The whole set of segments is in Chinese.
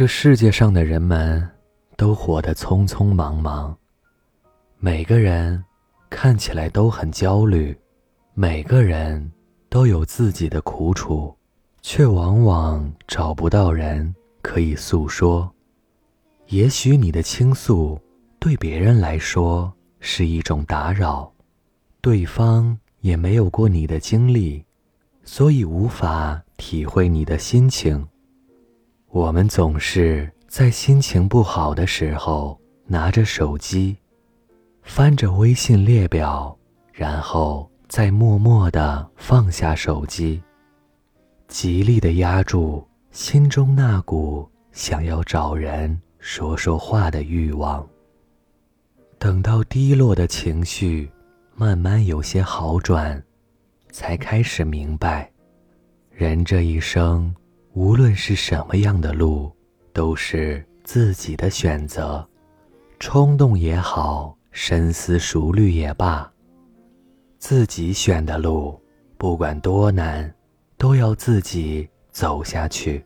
这世界上的人们都活得匆匆忙忙，每个人看起来都很焦虑，每个人都有自己的苦楚，却往往找不到人可以诉说。也许你的倾诉对别人来说是一种打扰，对方也没有过你的经历，所以无法体会你的心情。我们总是在心情不好的时候拿着手机，翻着微信列表，然后再默默地放下手机，极力地压住心中那股想要找人说说话的欲望。等到低落的情绪慢慢有些好转，才开始明白，人这一生。无论是什么样的路，都是自己的选择。冲动也好，深思熟虑也罢，自己选的路，不管多难，都要自己走下去。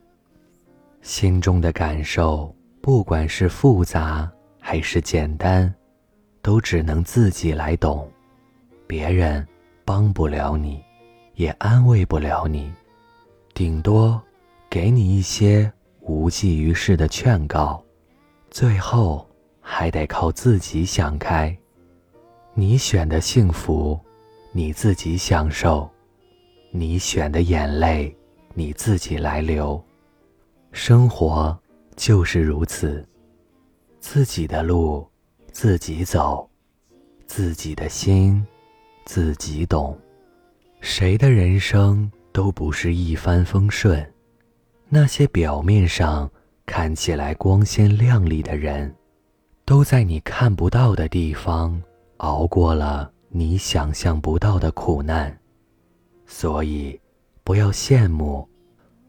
心中的感受，不管是复杂还是简单，都只能自己来懂。别人帮不了你，也安慰不了你，顶多。给你一些无济于事的劝告，最后还得靠自己想开。你选的幸福，你自己享受；你选的眼泪，你自己来流。生活就是如此，自己的路自己走，自己的心自己懂。谁的人生都不是一帆风顺。那些表面上看起来光鲜亮丽的人，都在你看不到的地方熬过了你想象不到的苦难。所以，不要羡慕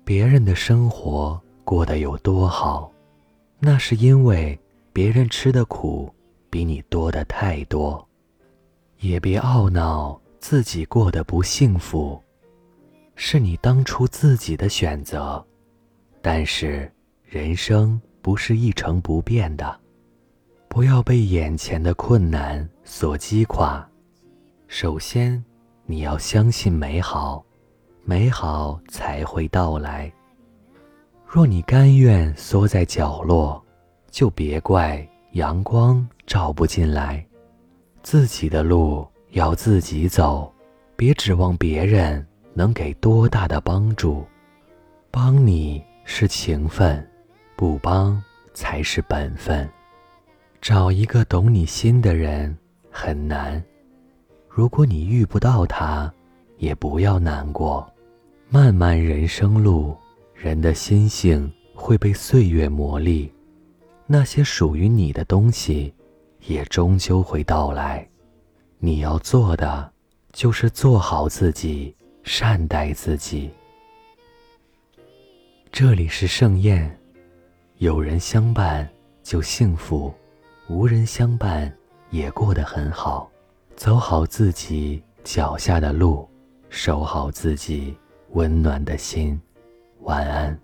别人的生活过得有多好，那是因为别人吃的苦比你多的太多。也别懊恼自己过得不幸福，是你当初自己的选择。但是，人生不是一成不变的，不要被眼前的困难所击垮。首先，你要相信美好，美好才会到来。若你甘愿缩在角落，就别怪阳光照不进来。自己的路要自己走，别指望别人能给多大的帮助，帮你。是情分，不帮才是本分。找一个懂你心的人很难，如果你遇不到他，也不要难过。漫漫人生路，人的心性会被岁月磨砺，那些属于你的东西，也终究会到来。你要做的，就是做好自己，善待自己。这里是盛宴，有人相伴就幸福，无人相伴也过得很好。走好自己脚下的路，守好自己温暖的心。晚安。